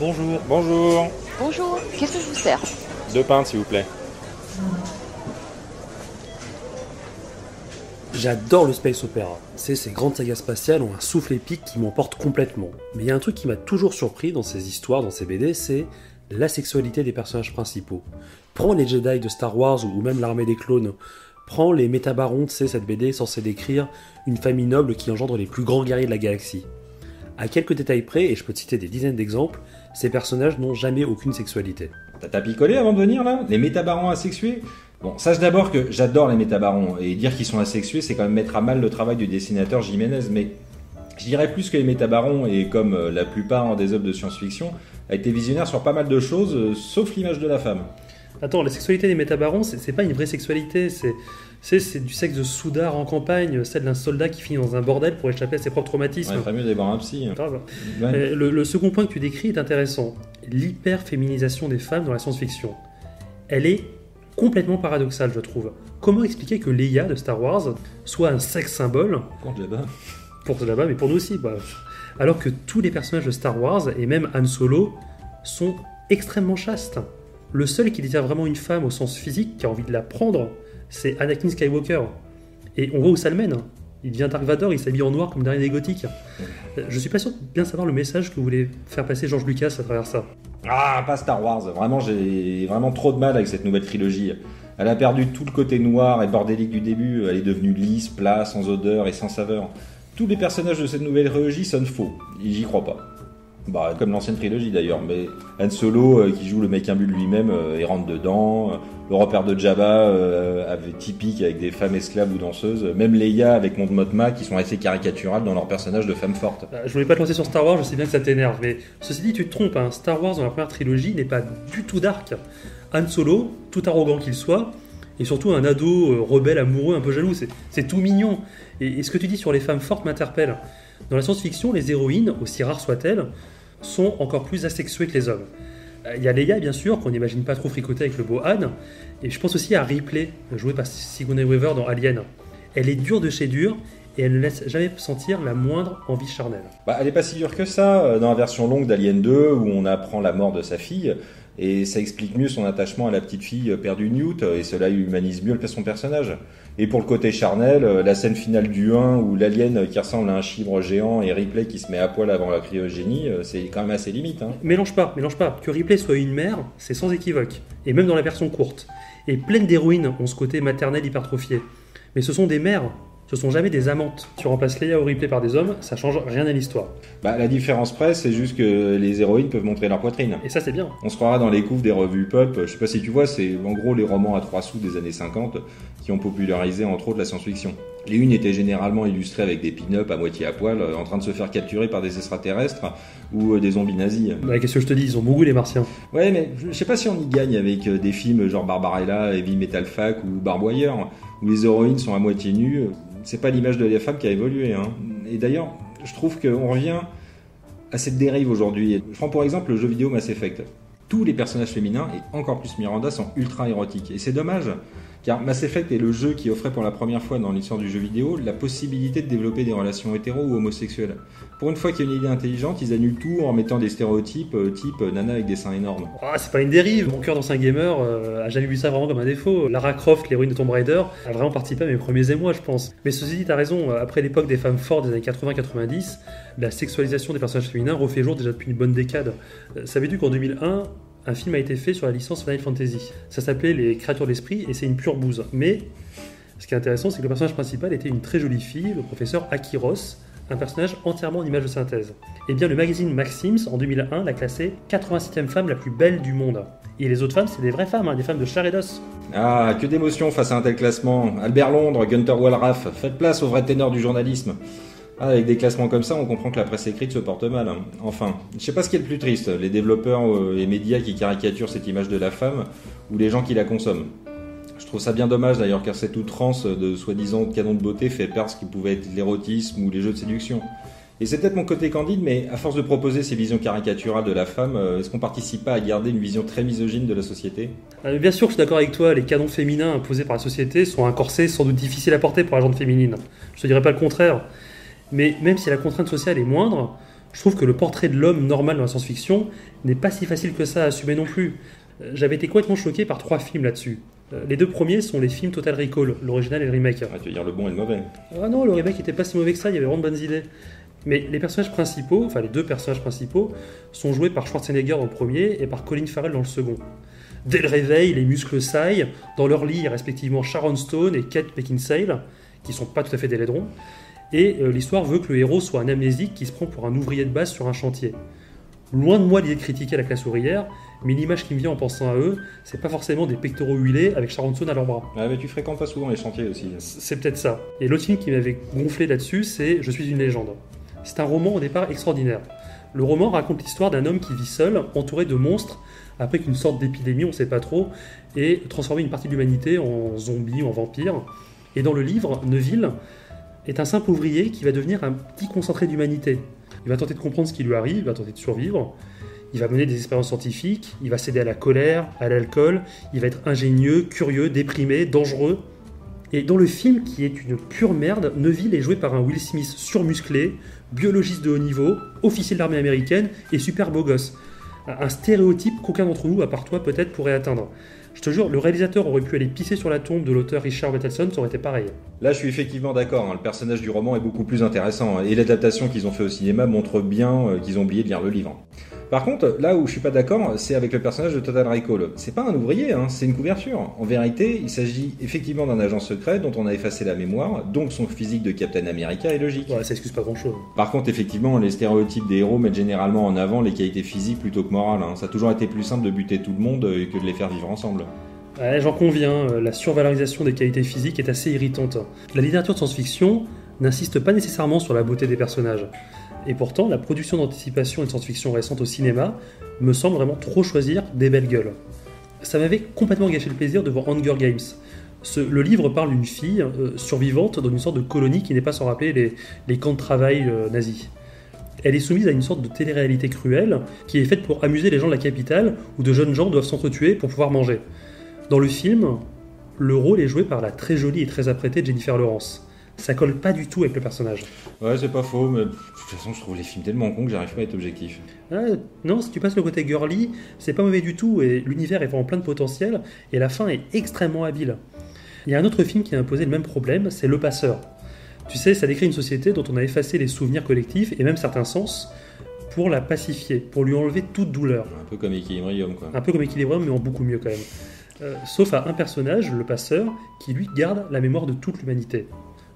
Bonjour. Bonjour. Bonjour, qu'est-ce que je vous sers Deux pintes, s'il vous plaît. J'adore le space opera. C'est ces grandes sagas spatiales ont un souffle épique qui m'emporte complètement. Mais il y a un truc qui m'a toujours surpris dans ces histoires, dans ces BD, c'est la sexualité des personnages principaux. Prends les Jedi de Star Wars ou même l'armée des clones. Prends les métabarons, sais, cette BD censée décrire une famille noble qui engendre les plus grands guerriers de la galaxie. À quelques détails près, et je peux te citer des dizaines d'exemples, ces personnages n'ont jamais aucune sexualité. T'as picolé avant de venir là? Les métabarons asexués? Bon, sache d'abord que j'adore les métabarons, et dire qu'ils sont asexués, c'est quand même mettre à mal le travail du dessinateur Jiménez, mais je dirais plus que les métabarons, et comme euh, la plupart des œuvres de science-fiction, a été visionnaire sur pas mal de choses, euh, sauf l'image de la femme. Attends, la sexualité des métabarons, c'est c'est pas une vraie sexualité, c'est c'est c'est du sexe de soudard en campagne, celle d'un soldat qui finit dans un bordel pour échapper à ses propres traumatismes. Ouais, mieux d'aller voir un psy. hein. Ouais. Euh, Le, le second point que tu décris est intéressant. L'hyperféminisation des femmes dans la science-fiction. Elle est complètement paradoxale, je trouve. Comment expliquer que Leia de Star Wars soit un sexe symbole Compte là-bas. pour là-bas, mais pour nous aussi, bah, alors que tous les personnages de Star Wars et même Han Solo sont extrêmement chastes. Le seul qui désire vraiment une femme au sens physique, qui a envie de la prendre, c'est Anakin Skywalker. Et on voit où ça le mène. hein. Il devient Dark Vador, il s'habille en noir comme dernier des gothiques. Euh, Je suis pas sûr de bien savoir le message que voulait faire passer George Lucas à travers ça. Ah, pas Star Wars. Vraiment, j'ai vraiment trop de mal avec cette nouvelle trilogie. Elle a perdu tout le côté noir et bordélique du début. Elle est devenue lisse, plat, sans odeur et sans saveur. Tous les personnages de cette nouvelle trilogie sonnent faux. J'y crois pas. Bah, comme l'ancienne trilogie d'ailleurs. Mais Han Solo, euh, qui joue le mec imbu de lui-même, euh, il rentre dedans. Euh, Le repère de Jabba, euh, typique avec des femmes esclaves ou danseuses. Même Leia avec Mon Mothma, qui sont assez caricaturales dans leur personnage de femme forte. Je voulais pas te lancer sur Star Wars, je sais bien que ça t'énerve, mais ceci dit, tu te trompes. hein. Star Wars dans la première trilogie n'est pas du tout dark. Han Solo, tout arrogant qu'il soit, et surtout un ado rebelle, amoureux, un peu jaloux, c'est- tout mignon. Et, et ce que tu dis sur les femmes fortes m'interpelle. Dans la science-fiction, les héroïnes, aussi rares soient-elles, sont encore plus asexuées que les hommes. Euh, Il y a Leia, bien sûr, qu'on n'imagine pas trop fricoter avec le beau Han, et je pense aussi à Ripley, jouée par Sigourney Weaver dans Alien. Elle est dure de chez dure, et elle ne laisse jamais sentir la moindre envie charnelle. Bah, elle est pas si dure que ça euh, dans la version longue d'Alien 2 où on apprend la mort de sa fille et ça explique mieux son attachement à la petite fille euh, perdue Newt euh, et cela humanise mieux son personnage. Et pour le côté charnel, euh, la scène finale du 1 où l'alien euh, qui ressemble à un chibre géant et Ripley qui se met à poil avant la cryogénie, euh, c'est quand même assez limite. Hein. Mélange pas, mélange pas. Que Ripley soit une mère, c'est sans équivoque. Et même dans la version courte. Et pleine d'héroïnes ont ce côté maternel hypertrophié. Mais ce sont des mères, ce sont jamais des amantes. Tu remplaces Leia ou Ripley par des hommes, ça change rien à l'histoire. Bah, la différence près, c'est juste que les héroïnes peuvent montrer leur poitrine. Et ça c'est bien. On se croira dans les couves des revues pulp. Je sais pas si tu vois, c'est en gros les romans à trois sous des années 50 qui ont popularisé entre autres la science-fiction. Les unes étaient généralement illustrées avec des pin-up à moitié à poil, euh, en train de se faire capturer par des extraterrestres ou euh, des zombies nazis. Bah, Qu'est-ce que je te dis, ils ont beaucoup les martiens. Ouais, mais je sais pas si on y gagne avec euh, des films genre Barbarella, Heavy Metal Fac ou Barbwire, où les héroïnes sont à moitié nues. C'est pas l'image de la femme qui a évolué. Hein. Et d'ailleurs, je trouve qu'on revient à cette dérive aujourd'hui. Je prends pour exemple le jeu vidéo Mass Effect. Tous les personnages féminins, et encore plus Miranda, sont ultra érotiques. Et c'est dommage, car Mass Effect est le jeu qui offrait pour la première fois dans l'histoire du jeu vidéo la possibilité de développer des relations hétéro ou homosexuelles. Pour une fois qu'il y a une idée intelligente, ils annulent tout en mettant des stéréotypes euh, type euh, nana avec des seins énormes. Ah, c'est pas une dérive, mon cœur d'ancien gamer euh, a jamais vu ça vraiment comme un défaut. Lara Croft, l'héroïne de Tomb Raider, a vraiment participé à mes premiers émois, je pense. Mais ceci dit, t'as raison, après l'époque des femmes fortes des années 80-90, la sexualisation des personnages féminins refait jour déjà depuis une bonne décade. Savais-tu qu'en 2001, un film a été fait sur la licence Final Fantasy Ça s'appelait Les créatures d'esprit et c'est une pure bouse. Mais ce qui est intéressant, c'est que le personnage principal était une très jolie fille, le professeur Akiros, un personnage entièrement en image de synthèse. Eh bien, le magazine Maxims, en 2001, l'a classée 86e femme la plus belle du monde. Et les autres femmes, c'est des vraies femmes, hein, des femmes de chair et d'os. Ah, que d'émotion face à un tel classement. Albert Londres, Gunter Wallraff, faites place au vrai ténor du journalisme. Ah, avec des classements comme ça, on comprend que la presse écrite se porte mal. hein. Enfin, je sais pas ce qui est le plus triste, les développeurs euh, et médias qui caricaturent cette image de la femme, ou les gens qui la consomment. Je trouve ça bien dommage d'ailleurs, car cette outrance de soi-disant canon de beauté fait perdre ce qui pouvait être l'érotisme ou les jeux de séduction. Et c'est peut-être mon côté candide, mais à force de proposer ces visions caricaturales de la femme, euh, est-ce qu'on participe pas à garder une vision très misogyne de la société? Euh, bien sûr, je suis d'accord avec toi, les canons féminins imposés par la société sont un corset sans doute difficile à porter pour la gente féminine. Je te dirais pas le contraire. Mais même si la contrainte sociale est moindre, Je trouve que le portrait de l'homme normal dans la science-fiction n'est pas si facile que ça à assumer non plus. Euh, J'avais été complètement choqué par trois films là-dessus. Euh, Les deux premiers sont les films Total Recall, l'original et le remake. Ah, tu veux dire le bon et le mauvais. Ah non, le remake était pas si mauvais que ça, il y avait vraiment de bonnes idées. Mais les personnages principaux, enfin les deux personnages principaux, sont joués par Schwarzenegger dans le premier et par Colin Farrell dans le second. Dès le réveil, les muscles saillent. Dans leur lit, respectivement Sharon Stone et Kate Beckinsale, qui sont pas tout à fait des laidrons. Et euh, l'histoire veut que le héros soit un amnésique qui se prend pour un ouvrier de base sur un chantier. Loin de moi l'idée de critiquer la classe ouvrière, mais l'image qui me vient en pensant à eux, c'est pas forcément des pectoraux huilés avec Sharon Stone à leurs bras. Ah, mais tu fréquentes pas souvent les chantiers aussi. C'est peut-être ça. Et l'autre film qui m'avait gonflé là-dessus, c'est Je suis une légende. C'est un roman au départ extraordinaire. Le roman raconte l'histoire d'un homme qui vit seul, entouré de monstres, après qu'une sorte d'épidémie, on sait pas trop, ait transformé une partie de l'humanité en zombie ou en vampire. Et dans le livre, Neville est un simple ouvrier qui va devenir un petit concentré d'humanité. Il va tenter de comprendre ce qui lui arrive, il va tenter de survivre, il va mener des expériences scientifiques, il va céder à la colère, à l'alcool, il va être ingénieux, curieux, déprimé, dangereux. Et dans le film, qui est une pure merde, Neville est joué par un Will Smith surmusclé, biologiste de haut niveau, officier de l'armée américaine et super beau gosse. Un stéréotype qu'aucun d'entre nous, à part toi peut-être, pourrait atteindre. Je te jure, le réalisateur aurait pu aller pisser sur la tombe de l'auteur Richard Matheson, ça aurait été pareil. Là, je suis effectivement d'accord. hein, Le personnage du roman est beaucoup plus intéressant. hein, Et l'adaptation qu'ils ont fait au cinéma montre bien euh, qu'ils ont oublié de lire le livre. Par contre, là où je suis pas d'accord, c'est avec le personnage de Total Recall. C'est pas un ouvrier, hein, c'est une couverture. En vérité, il s'agit effectivement d'un agent secret dont on a effacé la mémoire, donc son physique de Captain America est logique. Ouais, ça excuse pas grand-chose. Par contre, effectivement, les stéréotypes des héros mettent généralement en avant les qualités physiques plutôt que morales. hein. Ça a toujours été plus simple de buter tout le monde euh, que de les faire vivre ensemble. Ouais, j'en conviens, euh, la survalorisation des qualités physiques est assez irritante. La littérature de science-fiction n'insiste pas nécessairement sur la beauté des personnages. Et pourtant, la production d'anticipation et de science-fiction récente au cinéma me semble vraiment trop choisir des belles gueules. Ça m'avait complètement gâché le plaisir de voir Hunger Games. Le livre parle d'une fille euh, survivante dans une sorte de colonie qui n'est pas sans rappeler les, les camps de travail euh, nazis. Elle est soumise à une sorte de télé-réalité cruelle qui est faite pour amuser les gens de la capitale où de jeunes gens doivent s'entretuer pour pouvoir manger. Dans le film, le rôle est joué par la très jolie et très apprêtée Jennifer Lawrence. Ça colle pas du tout avec le personnage. Ouais, c'est pas faux, mais de toute façon, je trouve les films tellement cons que j'arrive pas à être objectif. Ah, non, si tu passes le côté girly, c'est pas mauvais du tout et l'univers est vraiment plein de potentiel et la fin est extrêmement habile. Il y a un autre film qui a imposé le même problème, c'est Le Passeur. Tu sais, ça décrit une société dont on a effacé les souvenirs collectifs et même certains sens pour la pacifier, pour lui enlever toute douleur. Un peu comme Equilibrium, quoi. Un peu comme Equilibrium, mais en beaucoup mieux quand même. Euh, sauf à un personnage, le passeur, qui lui garde la mémoire de toute l'humanité.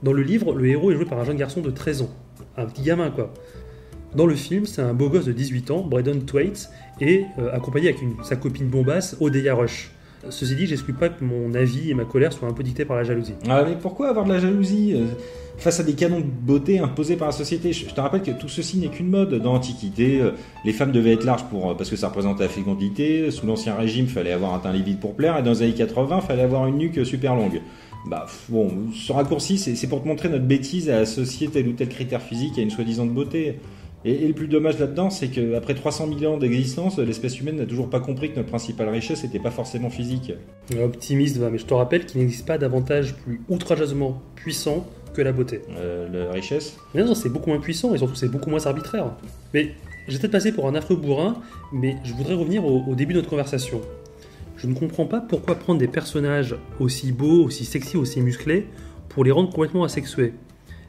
Dans le livre, le héros est joué par un jeune garçon de 13 ans. Un petit gamin, quoi. Dans le film, c'est un beau gosse de 18 ans, Braden Thwaites, et euh, accompagné avec une- sa copine bombasse, Odeya Rush. Ceci dit, j'exclus pas que mon avis et ma colère soient un peu dictés par la jalousie. Ah, mais pourquoi avoir de la jalousie euh, face à des canons de beauté imposés par la société? Je, te rappelle que tout ceci n'est qu'une mode. Dans l'Antiquité, euh, les femmes devaient être larges pour, parce que ça représentait la fécondité. Sous l'Ancien Régime, fallait avoir un teint livide pour plaire. Et dans les années 80, fallait avoir une nuque super longue. Bah, bon, ce raccourci, c'est pour te montrer notre bêtise à associer tel ou tel critère physique à une soi-disant beauté. Et, et le plus dommage là-dedans, c'est qu'après 300 000 ans d'existence, l'espèce humaine n'a toujours pas compris que notre principale richesse n'était pas forcément physique. Optimiste, va, mais je te rappelle qu'il n'existe pas d'avantage plus outrageusement puissant que la beauté. Euh, la richesse? Mais non, c'est beaucoup moins puissant et surtout c'est beaucoup moins arbitraire. Mais j'ai peut-être passé pour un affreux bourrin, mais je voudrais revenir au, au début de notre conversation. Je ne comprends pas pourquoi prendre des personnages aussi beaux, aussi sexy, aussi musclés pour les rendre complètement asexués.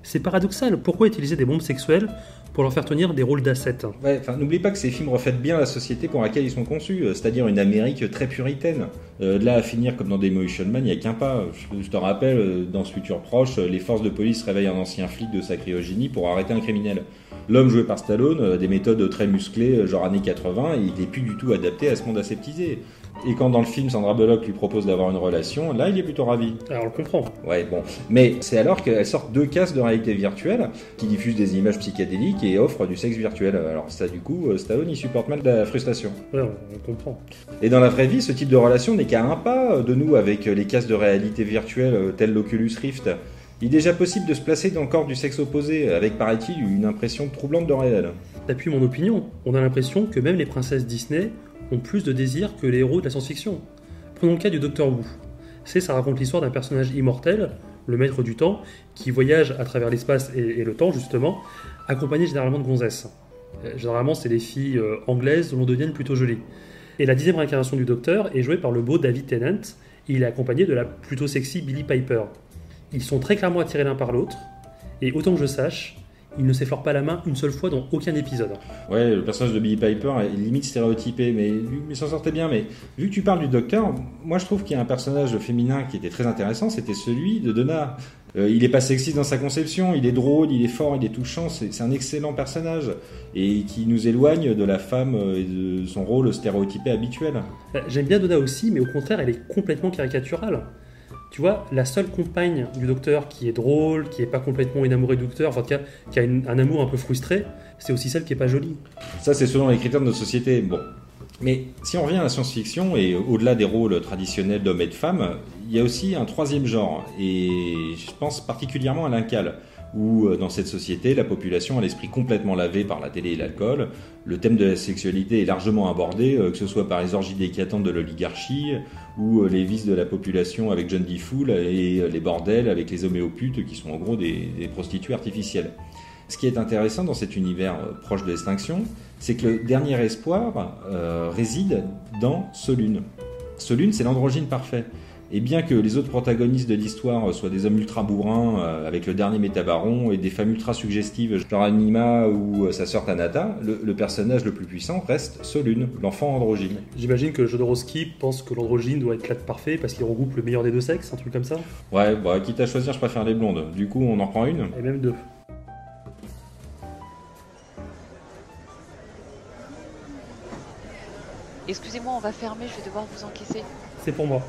C'est paradoxal, pourquoi utiliser des bombes sexuelles pour leur faire tenir des rôles d'assets Ouais, n'oublie pas que ces films reflètent bien la société pour laquelle ils sont conçus, euh, c'est-à-dire une Amérique très puritaine. Euh, là à finir comme dans Demolition Man, il n'y a qu'un pas. Je, je te rappelle, euh, dans ce futur proche, les forces de police réveillent un ancien flic de sa cryogénie pour arrêter un criminel. L'homme joué par Stallone, des méthodes très musclées, genre années 80, et il est plus du tout adapté à ce monde aseptisé. Et quand dans le film Sandra Bullock lui propose d'avoir une relation, là il est plutôt ravi. Alors on le comprend. Ouais, bon. Mais c'est alors qu'elles sortent deux casques de réalité virtuelle qui diffusent des images psychédéliques et offrent du sexe virtuel. Alors ça, du coup, euh, Stallone, il supporte mal la frustration. Ouais, on, on comprend. Et dans la vraie vie, ce type de relation n'est qu'à un pas euh, de nous avec euh, les casques de réalité virtuelle tels l'Oculus Rift. Il est déjà possible de se placer dans le corps du sexe opposé, avec, paraît-il, une impression troublante de réel. T'appuies mon opinion. On a l'impression que même les princesses Disney ont plus de désir que les héros de la science-fiction. Prenons le cas du Docteur Who. C'est, ça raconte l'histoire d'un personnage immortel, le maître du temps, qui voyage à travers l'espace et, le temps, justement, accompagné généralement de gonzesses. Euh, Généralement, c'est des filles euh, anglaises dont l'on devient plutôt jolies. Et la dixième réincarnation du Docteur est jouée par le beau David Tennant. Et il est accompagné de la plutôt sexy Billie Piper. Ils sont très clairement attirés l'un par l'autre. Et autant que je sache, il ne s'effleure pas la main une seule fois dans aucun épisode. Ouais, le personnage de Billy Piper est limite stéréotypé, mais il s'en sortait bien. Mais vu que tu parles du docteur, moi je trouve qu'il y a un personnage féminin qui était très intéressant, c'était celui de Donna. Euh, il est pas sexiste dans sa conception, il est drôle, il est fort, il est touchant, c'est c'est un excellent personnage et qui nous éloigne de la femme euh, et de son rôle stéréotypé habituel. Euh, J'aime bien Donna aussi, mais au contraire, elle est complètement caricaturale. Tu vois, la seule compagne du docteur qui est drôle, qui est pas complètement enamourée du docteur, enfin, en tout cas, qui a un amour un peu frustré, c'est aussi celle qui est pas jolie. Ça, c'est selon les critères de notre société. Bon. Mais si on revient à la science-fiction, et au-delà des rôles traditionnels d'hommes et de femmes, il y a aussi un troisième genre, et je pense particulièrement à l'incal, où euh, dans cette société, la population a l'esprit complètement lavé par la télé et l'alcool. Le thème de la sexualité est largement abordé, euh, que ce soit par les orgies décatantes de l'oligarchie, ou euh, les vices de la population avec John D. Fool, et les bordels avec les homéoputes, qui sont en gros des, prostituées artificielles. Ce qui est intéressant dans cet univers proche de l'extinction, c'est que le dernier espoir réside dans Solune. Solune, c'est l'androgyne parfait. Et bien que les autres protagonistes de l'histoire soient des hommes ultra bourrins euh, avec le dernier métabaron et des femmes ultra suggestives, genre Anima ou euh, sa sœur Tanata, le, le personnage le plus puissant reste Solune, l'enfant androgyne. J'imagine que Jodorowsky pense que l'androgyne doit être l'être parfait parce qu'il regroupe le meilleur des deux sexes, un truc comme ça, Ouais, bah, quitte à choisir, je préfère les blondes. Du coup, on en prend une et même deux. Excusez-moi, on va fermer, je vais devoir vous encaisser. C'est pour moi.